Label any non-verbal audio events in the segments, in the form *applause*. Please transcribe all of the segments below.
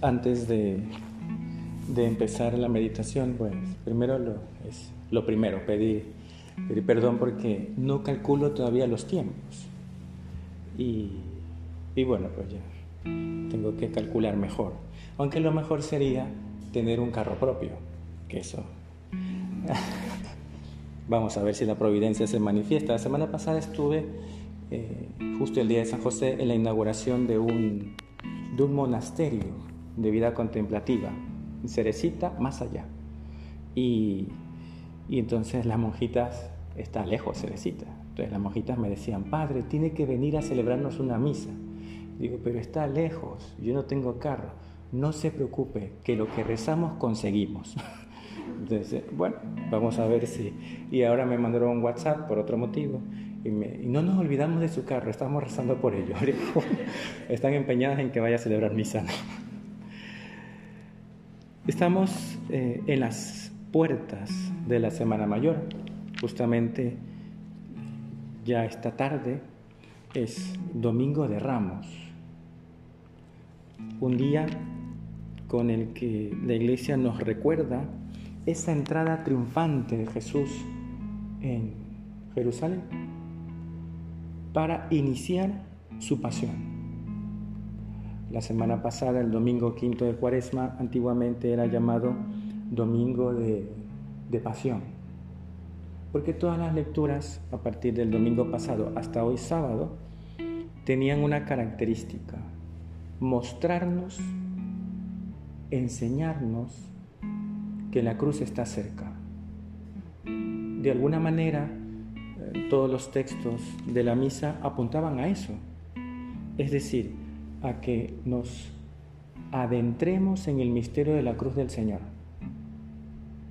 antes de, empezar la meditación, pues primero lo, es lo primero, pedir, pedir perdón porque no calculo todavía los tiempos. Y, y bueno, pues ya tengo que calcular mejor. Aunque lo mejor sería tener un carro propio, que eso. *laughs* Vamos a ver si la providencia se manifiesta. La semana pasada estuve, eh, justo el día de San José, en la inauguración de un, de un monasterio de vida contemplativa, Cerecita más allá. Y, entonces las monjitas, está lejos Cerecita, entonces las monjitas me decían, padre, tiene que venir a celebrarnos una misa. Digo, pero está lejos, yo no tengo carro. No se preocupe, que lo que rezamos conseguimos. *laughs* Entonces, bueno, vamos a ver si... Y ahora me mandaron un WhatsApp por otro motivo. Y, y no nos olvidamos de su carro, estamos rezando por ello. *laughs* Están empeñadas en que vaya a celebrar misa. Estamos eh, en las puertas de la Semana Mayor. Justamente ya esta tarde es Domingo de Ramos, un día con el que la iglesia nos recuerda esa entrada triunfante de Jesús en Jerusalén para iniciar su pasión. La semana pasada, el domingo quinto de Cuaresma, antiguamente era llamado Domingo de, Pasión, porque todas las lecturas a partir del domingo pasado hasta hoy sábado tenían una característica, mostrarnos, enseñarnos que la cruz está cerca. De alguna manera, eh, todos los textos de la misa apuntaban a eso. Es decir, a que nos adentremos en el misterio de la cruz del Señor.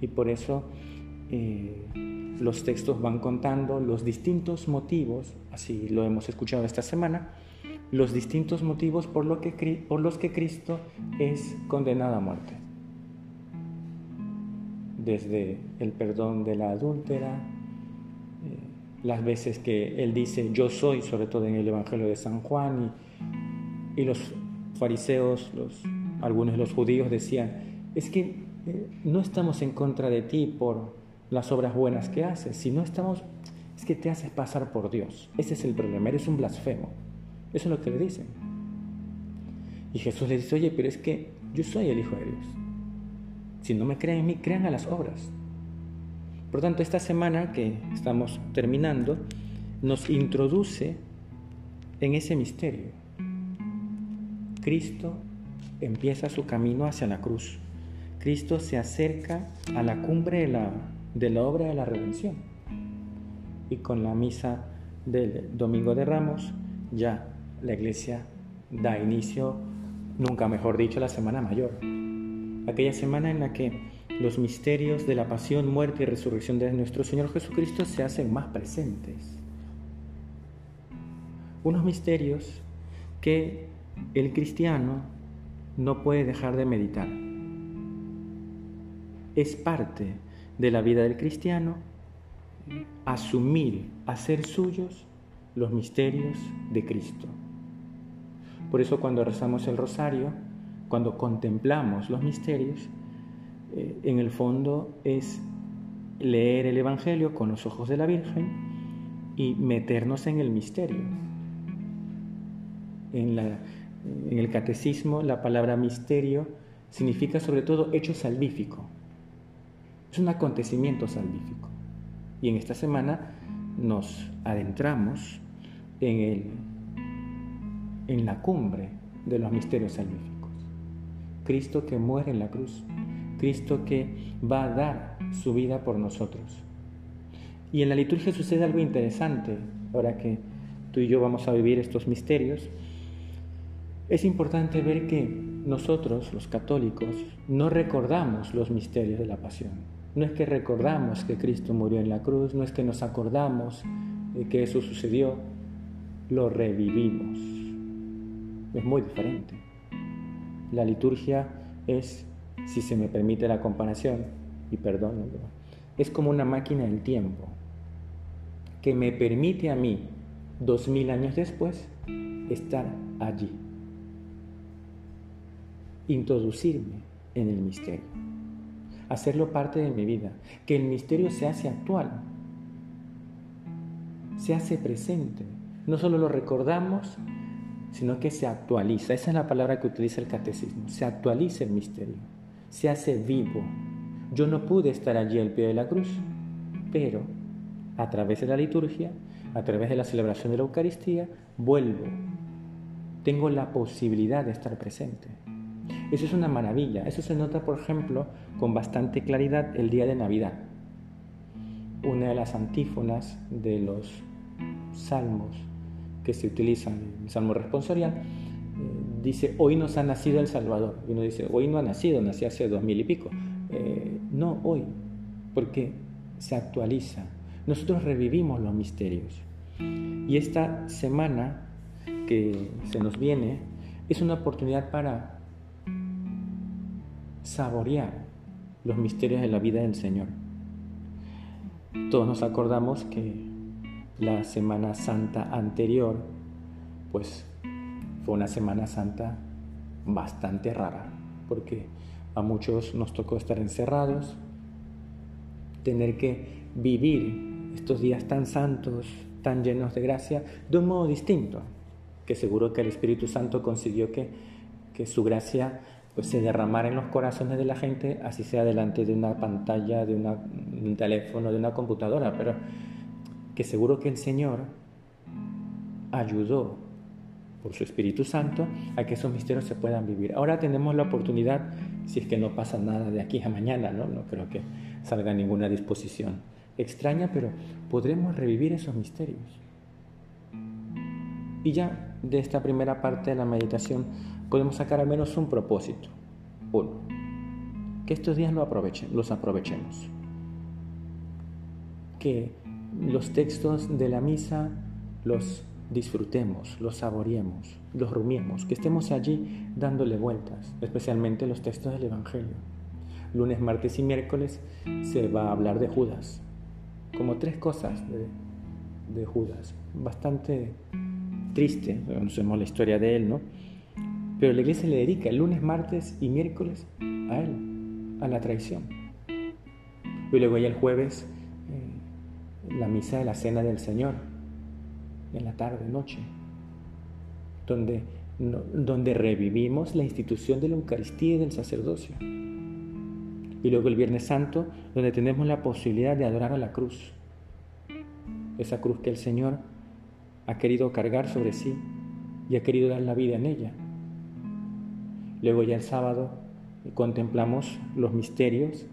Y por eso eh, los textos van contando los distintos motivos, así lo hemos escuchado esta semana, los distintos motivos por, lo que, por los que Cristo es condenado a muerte. Desde el perdón de la adúltera, eh, las veces que Él dice yo soy, sobre todo en el Evangelio de San Juan, y y los fariseos, los, algunos de los judíos decían, es que eh, no estamos en contra de ti por las obras buenas que haces, sino estamos, es que te haces pasar por Dios. Ese es el problema, eres un blasfemo. Eso es lo que le dicen. Y Jesús le dice, oye, pero es que yo soy el Hijo de Dios. Si no me creen en mí, crean a las obras. Por tanto, esta semana que estamos terminando nos introduce en ese misterio Cristo empieza su camino hacia la cruz. Cristo se acerca a la cumbre de la, de la obra de la redención. Y con la misa del Domingo de Ramos, ya la iglesia da inicio, nunca mejor dicho, a la Semana Mayor. Aquella semana en la que los misterios de la pasión, muerte y resurrección de nuestro Señor Jesucristo se hacen más presentes. Unos misterios que el cristiano no puede dejar de meditar. Es parte de la vida del cristiano asumir, hacer suyos los misterios de Cristo. Por eso cuando rezamos el rosario, cuando contemplamos los misterios, eh, en el fondo es leer el Evangelio con los ojos de la Virgen y meternos en el misterio, en la en el catecismo la palabra misterio significa sobre todo hecho salvífico. Es un acontecimiento salvífico. Y en esta semana nos adentramos en, el, en la cumbre de los misterios salvíficos. Cristo que muere en la cruz. Cristo que va a dar su vida por nosotros. Y en la liturgia sucede algo interesante, ahora que tú y yo vamos a vivir estos misterios es importante ver que nosotros, los católicos, no recordamos los misterios de la pasión. No es que recordamos que Cristo murió en la cruz, no es que nos acordamos de que eso sucedió, lo revivimos. Es muy diferente. La liturgia es, si se me permite la comparación, y perdón, es como una máquina del tiempo que me permite a mí, dos mil años después, estar allí introducirme en el misterio, hacerlo parte de mi vida, que el misterio se hace actual, se hace presente. No solo lo recordamos, sino que se actualiza. Esa es la palabra que utiliza el catecismo. Se actualiza el misterio, se hace vivo. Yo no pude estar allí al pie de la cruz, pero a través de la liturgia, a través de la celebración de la Eucaristía, vuelvo. Tengo la posibilidad de estar presente. Eso es una maravilla. Eso se nota, por ejemplo, con bastante claridad el día de Navidad. Una de las antífonas de los salmos que se utilizan el Salmo responsorial eh, dice, hoy nos ha nacido el Salvador. Y uno dice, hoy no ha nacido, nació hace dos mil y pico. Eh, no, hoy, porque se actualiza. Nosotros revivimos los misterios. Y esta semana que se nos viene es una oportunidad para saborear los misterios de la vida del Señor. Todos nos acordamos que la Semana Santa anterior, pues fue una Semana Santa bastante rara, porque a muchos nos tocó estar encerrados, tener que vivir estos días tan santos, tan llenos de gracia, de un modo distinto, que seguro que el Espíritu Santo consiguió que, que su gracia pues se derramara en los corazones de la gente, así sea delante de una pantalla, de, un teléfono, de una computadora, pero que seguro que el Señor ayudó por su Espíritu Santo a que esos misterios se puedan vivir. Ahora tenemos la oportunidad, si es que no pasa nada de aquí a mañana, no, no creo que salga ninguna disposición extraña, pero podremos revivir esos misterios. Y ya de esta primera parte de la meditación podemos sacar al menos un propósito. Uno, que estos días lo aprovechen, los aprovechemos. Que los textos de la misa los disfrutemos, los saboreemos, los rumiemos, que estemos allí dándole vueltas, especialmente los textos del Evangelio. Lunes, martes y miércoles se va a hablar de Judas, como tres cosas de, de Judas, bastante triste, conocemos la historia de él, ¿no? Pero la iglesia le dedica lunes, martes y miércoles a él, a la traición. Y luego ya el jueves, eh, la misa de la cena del Señor, en la tarde, noche, donde, donde revivimos la institución de la Eucaristía y del sacerdocio. Y luego el Viernes Santo, donde tenemos la posibilidad de adorar a la cruz. Esa cruz que el Señor ha querido cargar sobre sí y ha querido dar la vida en ella. Luego ya el sábado contemplamos los misterios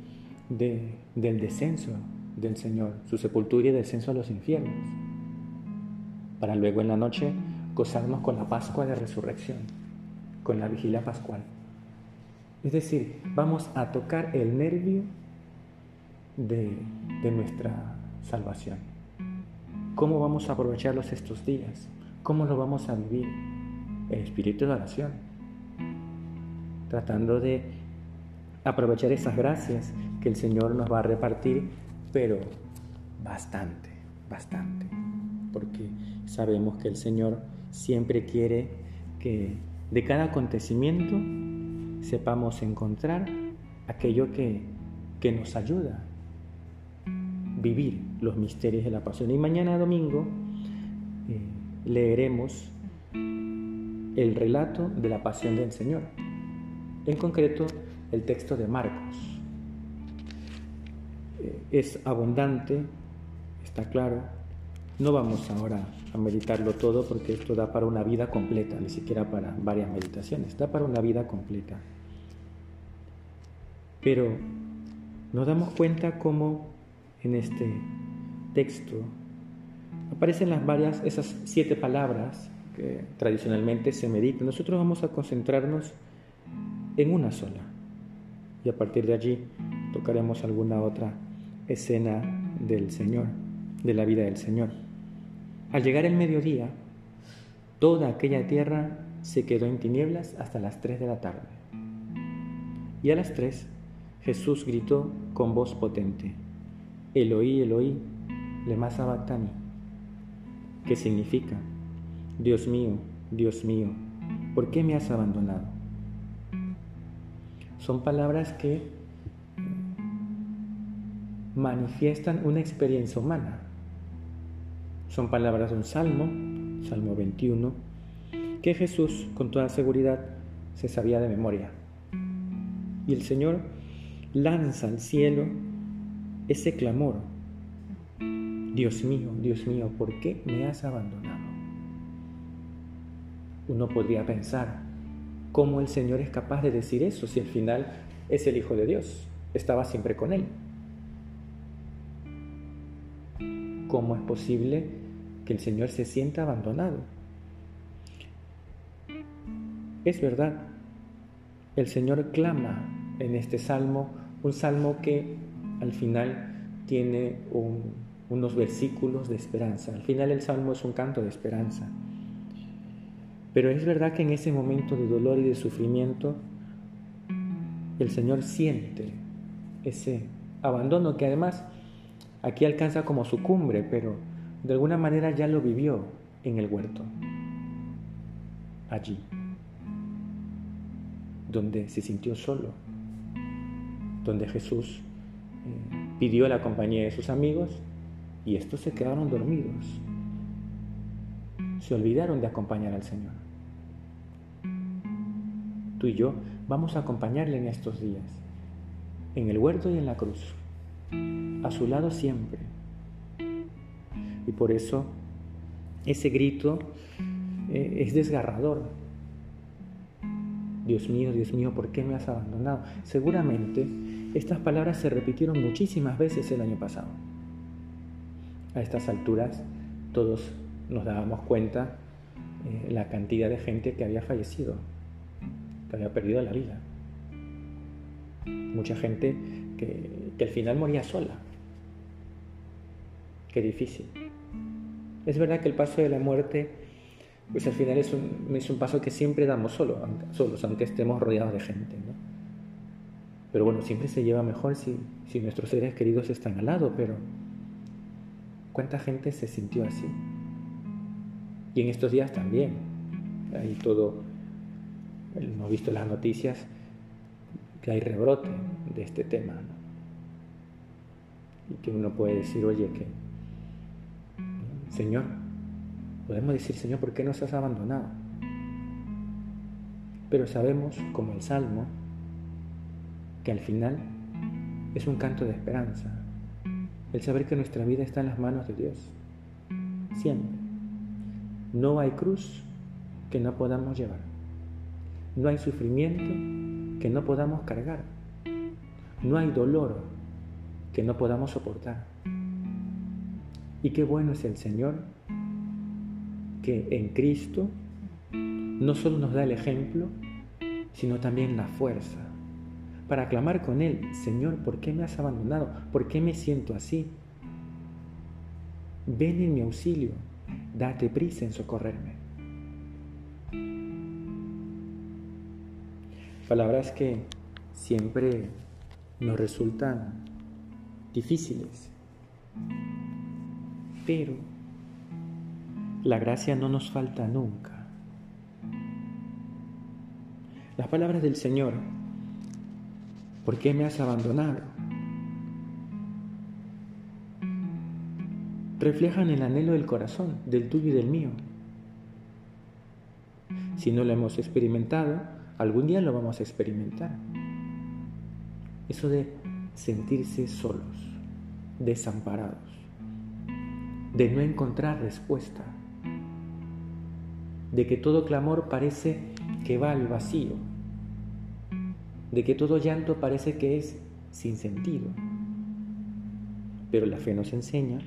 del descenso del Señor, su sepultura y descenso a los infiernos, para luego en la noche gozarnos con la Pascua de Resurrección, con la vigilia pascual. Es decir, vamos a tocar el nervio de, nuestra salvación. ¿Cómo vamos a aprovecharlos estos días? ¿Cómo lo vamos a vivir? El espíritu de oración tratando de aprovechar esas gracias que el Señor nos va a repartir, pero bastante, bastante, porque sabemos que el Señor siempre quiere que de cada acontecimiento sepamos encontrar aquello que, que nos ayuda a vivir los misterios de la pasión. Y mañana domingo eh, leeremos el relato de la pasión del Señor en concreto el texto de Marcos. Eh, es abundante, está claro. No vamos ahora a meditarlo todo porque esto da para una vida completa, ni siquiera para varias meditaciones, da para una vida completa. Pero nos damos cuenta cómo en este texto aparecen las varias, esas siete palabras que tradicionalmente se meditan. Nosotros vamos a concentrarnos en una sola. Y a partir de allí tocaremos alguna otra escena del Señor, de la vida del Señor. Al llegar el mediodía, toda aquella tierra se quedó en tinieblas hasta las tres de la tarde. Y a las tres Jesús gritó con voz potente, Eloí, Eloí, lema sabactani, que significa, Dios mío, Dios mío, ¿por qué me has abandonado? Son palabras que manifiestan una experiencia humana. Son palabras de un salmo, Salmo 21, que Jesús con toda seguridad se sabía de memoria. Y el Señor lanza al cielo ese clamor. Dios mío, Dios mío, ¿por qué me has abandonado? Uno podría pensar, ¿cómo el Señor es capaz de decir eso si al final es el Hijo de Dios? Estaba siempre con Él. ¿Cómo es posible que el Señor se sienta abandonado? Es verdad, el Señor clama en este salmo, un salmo que al final tiene unos versículos de esperanza. Al final el salmo es un canto de esperanza. Pero es verdad que en ese momento de dolor y de sufrimiento, el Señor siente ese abandono que además aquí alcanza como su cumbre, pero de alguna manera ya lo vivió en el huerto, allí, donde se sintió solo, donde Jesús eh, pidió la compañía de sus amigos y estos se quedaron dormidos, se olvidaron de acompañar al Señor. Tú y yo vamos a acompañarle en estos días, en el huerto y en la cruz, a su lado siempre. Y por eso ese grito eh, es desgarrador. Dios mío, Dios mío, ¿por qué me has abandonado? Seguramente estas palabras se repitieron muchísimas veces el año pasado. A estas alturas todos nos dábamos cuenta eh, la cantidad de gente que había fallecido había perdido la vida. Mucha gente que, al final moría sola. Qué difícil. Es verdad que el paso de la muerte, pues al final es un, es un paso que siempre damos solo, solos, aunque estemos rodeados de gente. Pero bueno, siempre se lleva mejor si, si nuestros seres queridos están al lado, pero ¿cuánta gente se sintió así? Y en estos días también. Hay todo hemos visto las noticias que hay rebrote de este tema. Y que uno puede decir, oye, que, Señor, podemos decir, Señor, ¿por qué nos has abandonado? Pero sabemos, como el Salmo, que al final es un canto de esperanza. El saber que nuestra vida está en las manos de Dios. Siempre. No hay cruz que no podamos llevar. No hay sufrimiento que no podamos cargar. No hay dolor que no podamos soportar. Y qué bueno es el Señor que en Cristo no solo nos da el ejemplo, sino también la fuerza para clamar con Él, Señor, ¿por qué me has abandonado? ¿Por qué me siento así? Ven en mi auxilio, date prisa en socorrerme. Palabras que siempre nos resultan difíciles, pero la gracia no nos falta nunca. Las palabras del Señor, ¿por qué me has abandonado? reflejan el anhelo del corazón, del tuyo y del mío. Si no lo hemos experimentado, Algún día lo vamos a experimentar. Eso de sentirse solos, desamparados, de no encontrar respuesta, de que todo clamor parece que va al vacío, de que todo llanto parece que es sin sentido. Pero la fe nos enseña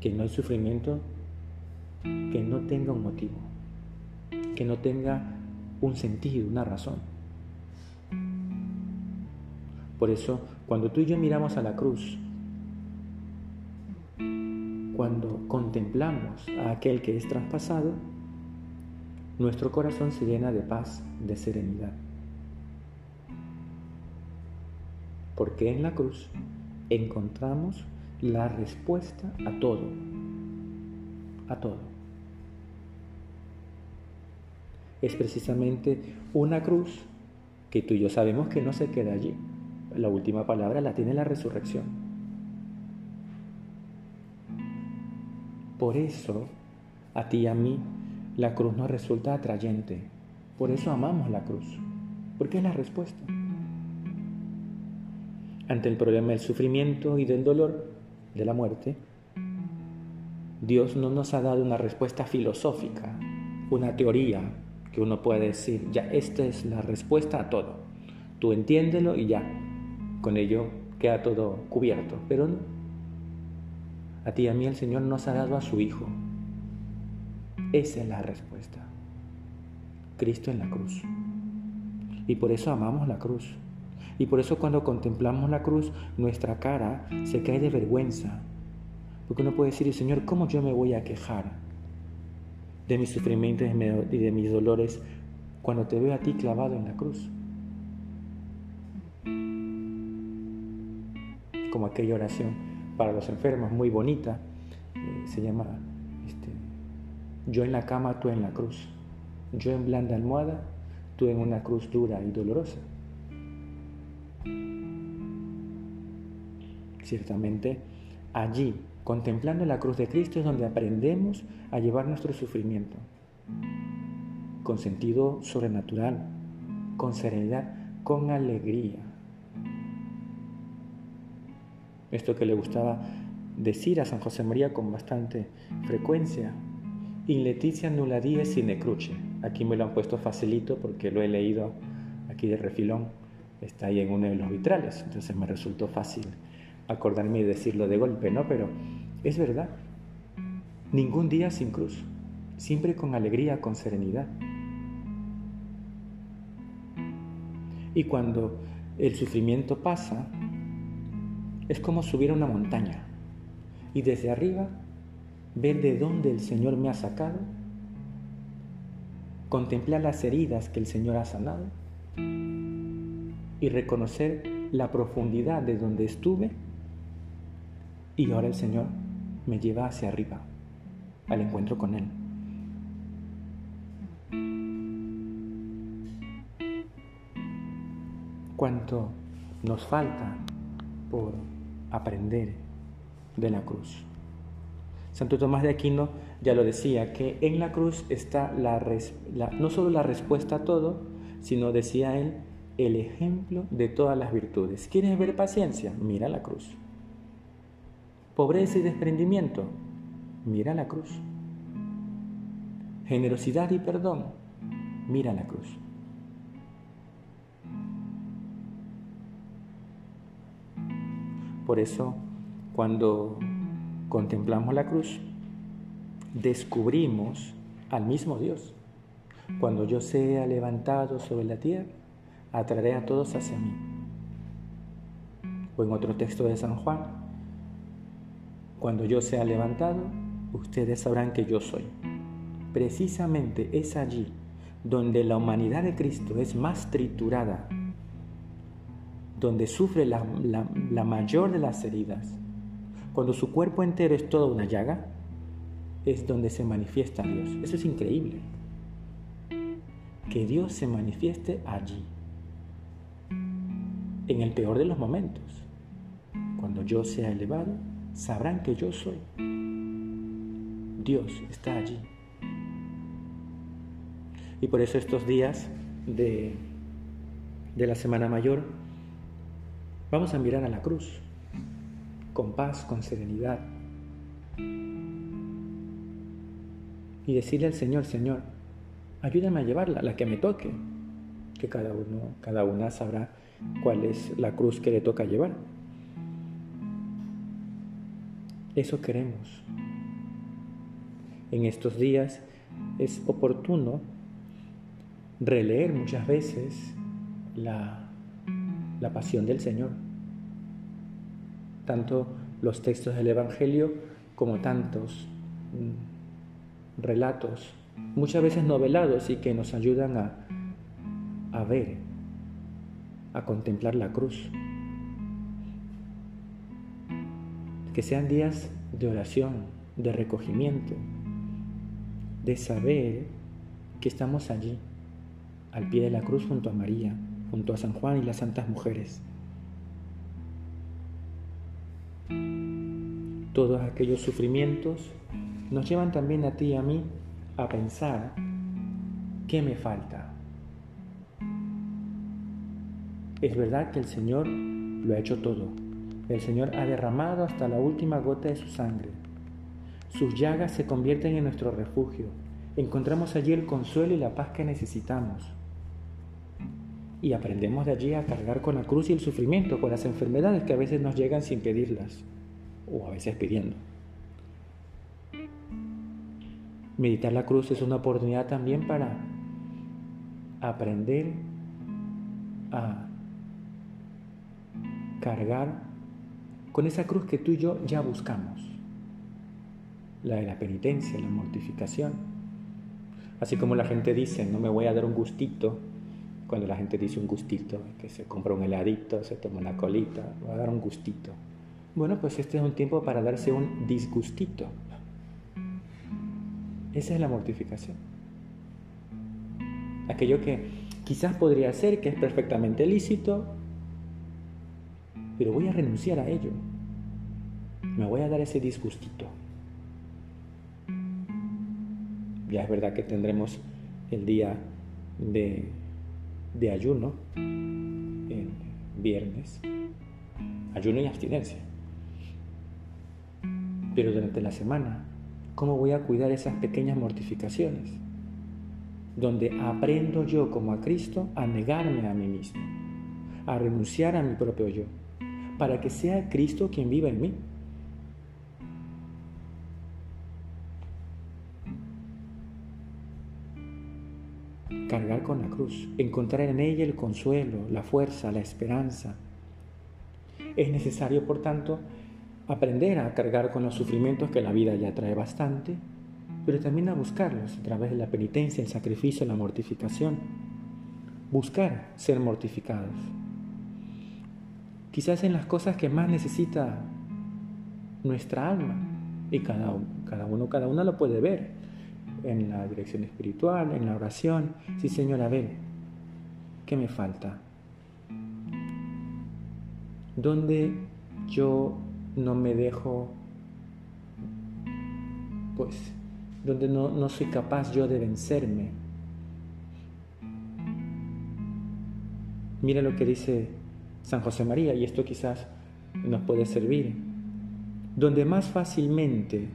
que no hay sufrimiento que no tenga un motivo, que no tenga un sentido, una razón. Por eso, cuando tú y yo miramos a la cruz, cuando contemplamos a aquel que es traspasado, nuestro corazón se llena de paz, de serenidad. Porque en la cruz encontramos la respuesta a todo, a todo. Es precisamente una cruz que tú y yo sabemos que no se queda allí. La última palabra la tiene la resurrección. Por eso, a ti y a mí, la cruz nos resulta atrayente. Por eso amamos la cruz, porque es la respuesta. Ante el problema del sufrimiento y del dolor, de la muerte, Dios no nos ha dado una respuesta filosófica, una teoría que uno puede decir, ya esta es la respuesta a todo. Tú entiéndelo y ya, con ello queda todo cubierto. Pero no. A ti y a mí el Señor nos ha dado a su Hijo. Esa es la respuesta. Cristo en la cruz. Y por eso amamos la cruz. Y por eso cuando contemplamos la cruz, nuestra cara se cae de vergüenza. Porque uno puede decir, Señor, ¿cómo yo me voy a quejar de mis sufrimientos y de mis dolores cuando te veo a ti clavado en la cruz? Como aquella oración para los enfermos, muy bonita, eh, se llama este, Yo en la cama, tú en la cruz. Yo en blanda almohada, tú en una cruz dura y dolorosa. Ciertamente, allí, contemplando la cruz de Cristo, es donde aprendemos a llevar nuestro sufrimiento con sentido sobrenatural, con serenidad, con alegría. Esto que le gustaba decir a San José María con bastante frecuencia, in leticia nulla die sine cruce. Aquí me lo han puesto facilito porque lo he leído aquí de refilón, está ahí en uno de los vitrales, entonces me resultó fácil acordarme y decirlo de golpe, ¿no? Pero es verdad. Ningún día sin cruz, siempre con alegría, con serenidad. Y cuando el sufrimiento pasa, es como subir a una montaña y desde arriba ver de dónde el Señor me ha sacado, contemplar las heridas que el Señor ha sanado y reconocer la profundidad de donde estuve y ahora el Señor me lleva hacia arriba, al encuentro con Él. Cuánto nos falta por aprender de la cruz. Santo Tomás de Aquino ya lo decía, que en la cruz está la, no solo la respuesta a todo, sino, decía él, el ejemplo de todas las virtudes. ¿Quieres ver paciencia? Mira la cruz pobreza y desprendimiento, mira la cruz. Generosidad y perdón, mira la cruz. Por eso, cuando contemplamos la cruz, descubrimos al mismo Dios. Cuando yo sea levantado sobre la tierra, atraeré a todos hacia mí. O en otro texto de San Juan, cuando yo sea levantado, ustedes sabrán que yo soy. Precisamente es allí donde la humanidad de Cristo es más triturada, donde sufre la, mayor de las heridas, cuando su cuerpo entero es toda una llaga, es donde se manifiesta Dios. Eso es increíble. Que Dios se manifieste allí, en el peor de los momentos, cuando yo sea elevado sabrán que yo soy. Dios está allí. Y por eso estos días de, de la Semana Mayor vamos a mirar a la cruz con paz, con serenidad. Y decirle al Señor, Señor, ayúdame a llevarla, la que me toque, que cada uno, cada una sabrá cuál es la cruz que le toca llevar. Eso queremos. En estos días es oportuno releer muchas veces la, la pasión del Señor. Tanto los textos del Evangelio como tantos mm, relatos, muchas veces novelados y que nos ayudan a, a ver, a contemplar la cruz. Que sean días de oración, de recogimiento, de saber que estamos allí, al pie de la cruz junto a María, junto a San Juan y las santas mujeres. Todos aquellos sufrimientos nos llevan también a ti y a mí a pensar, ¿qué me falta? Es verdad que el Señor lo ha hecho todo. El Señor ha derramado hasta la última gota de su sangre. Sus llagas se convierten en nuestro refugio. Encontramos allí el consuelo y la paz que necesitamos. Y aprendemos de allí a cargar con la cruz y el sufrimiento, con las enfermedades que a veces nos llegan sin pedirlas, o a veces pidiendo. Meditar la cruz es una oportunidad también para aprender a cargar con esa cruz que tú y yo ya buscamos, la de la penitencia, la mortificación. Así como la gente dice, no me voy a dar un gustito, cuando la gente dice un gustito, que se compra un heladito, se toma una colita, va a dar un gustito. Bueno, pues este es un tiempo para darse un disgustito. Esa es la mortificación. Aquello que quizás podría ser que es perfectamente lícito, pero voy a renunciar a ello. Me voy a dar ese disgustito. Ya es verdad que tendremos el día de, de ayuno, el viernes, ayuno y abstinencia. Pero durante la semana, ¿cómo voy a cuidar esas pequeñas mortificaciones? Donde aprendo yo como a Cristo a negarme a mí mismo, a renunciar a mi propio yo para que sea Cristo quien viva en mí. Cargar con la cruz, encontrar en ella el consuelo, la fuerza, la esperanza. Es necesario, por tanto, aprender a cargar con los sufrimientos que la vida ya trae bastante, pero también a buscarlos a través de la penitencia, el sacrificio, la mortificación. Buscar ser mortificados quizás en las cosas que más necesita nuestra alma. Y cada, cada uno, cada una lo puede ver en la dirección espiritual, en la oración. Sí, Señor, a ver, ¿qué me falta? ¿Dónde yo no me dejo, pues, donde no, no soy capaz yo de vencerme? Mira lo que dice San José María, y esto quizás nos puede servir, donde más fácilmente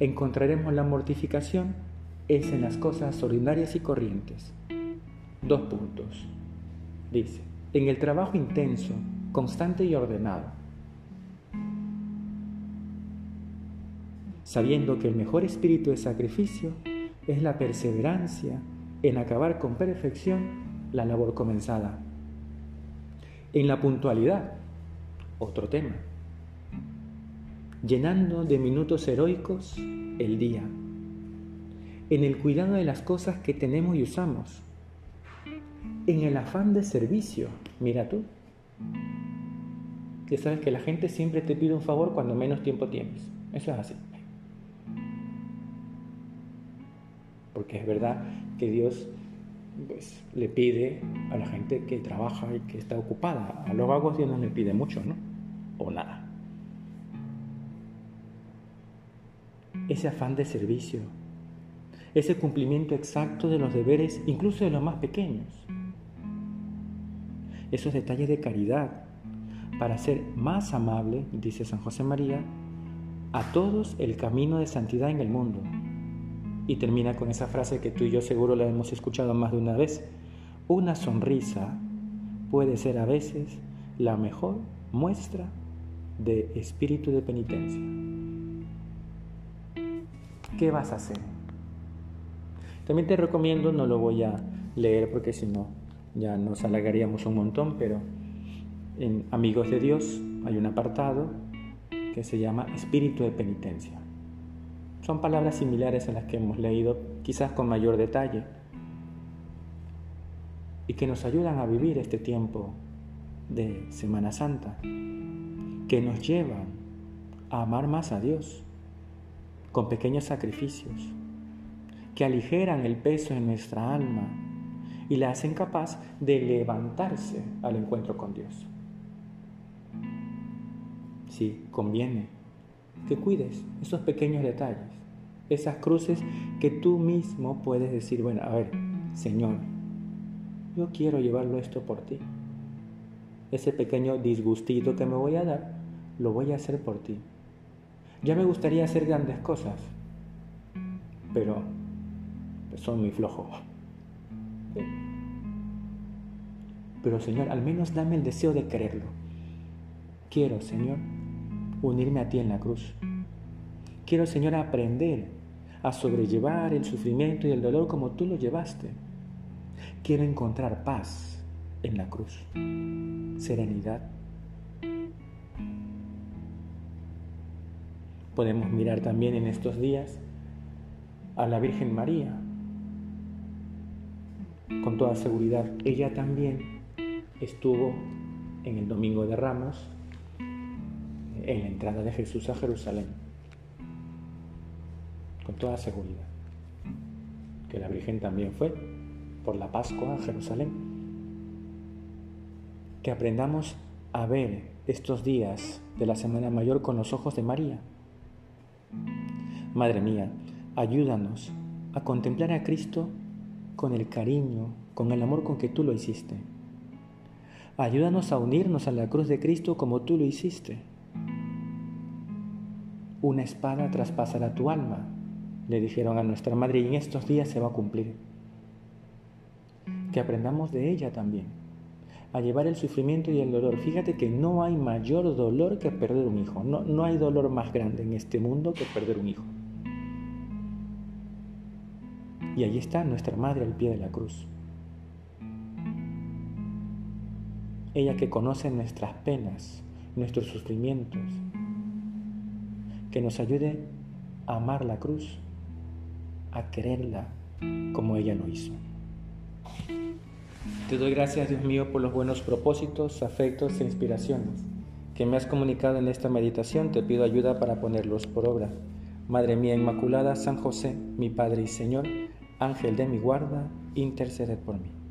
encontraremos la mortificación es en las cosas ordinarias y corrientes. Dos puntos. Dice, en el trabajo intenso, constante y ordenado. Sabiendo que el mejor espíritu de sacrificio es la perseverancia en acabar con perfección la labor comenzada. En la puntualidad, otro tema. Llenando de minutos heroicos el día. En el cuidado de las cosas que tenemos y usamos. En el afán de servicio. Mira tú. Ya sabes que la gente siempre te pide un favor cuando menos tiempo tienes. Eso es así. Porque es verdad que Dios pues le pide a la gente que trabaja y que está ocupada. A los vagos Dios no le pide mucho, ¿no? O nada. Ese afán de servicio, ese cumplimiento exacto de los deberes, incluso de los más pequeños, esos detalles de caridad, para ser más amable, dice San José María, a todos el camino de santidad en el mundo, y termina con esa frase que tú y yo seguro la hemos escuchado más de una vez. Una sonrisa puede ser a veces la mejor muestra de espíritu de penitencia. ¿Qué vas a hacer? También te recomiendo, no lo voy a leer porque si no ya nos halagaríamos un montón, pero En Amigos de Dios hay un apartado que se llama Espíritu de Penitencia. Son palabras similares a las que hemos leído, quizás con mayor detalle, y que nos ayudan a vivir este tiempo de Semana Santa, que nos llevan a amar más a Dios con pequeños sacrificios, que aligeran el peso en nuestra alma y la hacen capaz de levantarse al encuentro con Dios. Sí, conviene que cuides esos pequeños detalles, esas cruces que tú mismo puedes decir, bueno, a ver, Señor, yo quiero llevarlo esto por ti. Ese pequeño disgustito que me voy a dar, lo voy a hacer por ti. Ya me gustaría hacer grandes cosas, pero son muy flojos. Pero Señor, al menos dame el deseo de quererlo. Quiero, Señor, unirme a ti en la cruz. Quiero, Señor, aprender a sobrellevar el sufrimiento y el dolor como tú lo llevaste. Quiero encontrar paz en la cruz, serenidad. Podemos mirar también en estos días a la Virgen María. Con toda seguridad, ella también estuvo en el Domingo de Ramos en la entrada de Jesús a Jerusalén. Con toda seguridad. Que la Virgen también fue por la Pascua a Jerusalén. Que aprendamos a ver estos días de la Semana Mayor con los ojos de María. Madre mía, ayúdanos a contemplar a Cristo con el cariño, con el amor con que tú lo hiciste. Ayúdanos a unirnos a la cruz de Cristo como tú lo hiciste. Una espada traspasará tu alma, le dijeron a nuestra madre, y en estos días se va a cumplir. Que aprendamos de ella también, a llevar el sufrimiento y el dolor. Fíjate que no hay mayor dolor que perder un hijo. No, no hay dolor más grande en este mundo que perder un hijo. Y allí está nuestra madre al pie de la cruz. Ella que conoce nuestras penas, nuestros sufrimientos, que nos ayude a amar la cruz, a quererla como ella lo hizo. Te doy gracias, Dios mío, por los buenos propósitos, afectos e inspiraciones que me has comunicado en esta meditación. Te pido ayuda para ponerlos por obra. Madre mía Inmaculada, San José, mi Padre y Señor, Ángel de mi guarda, intercede por mí.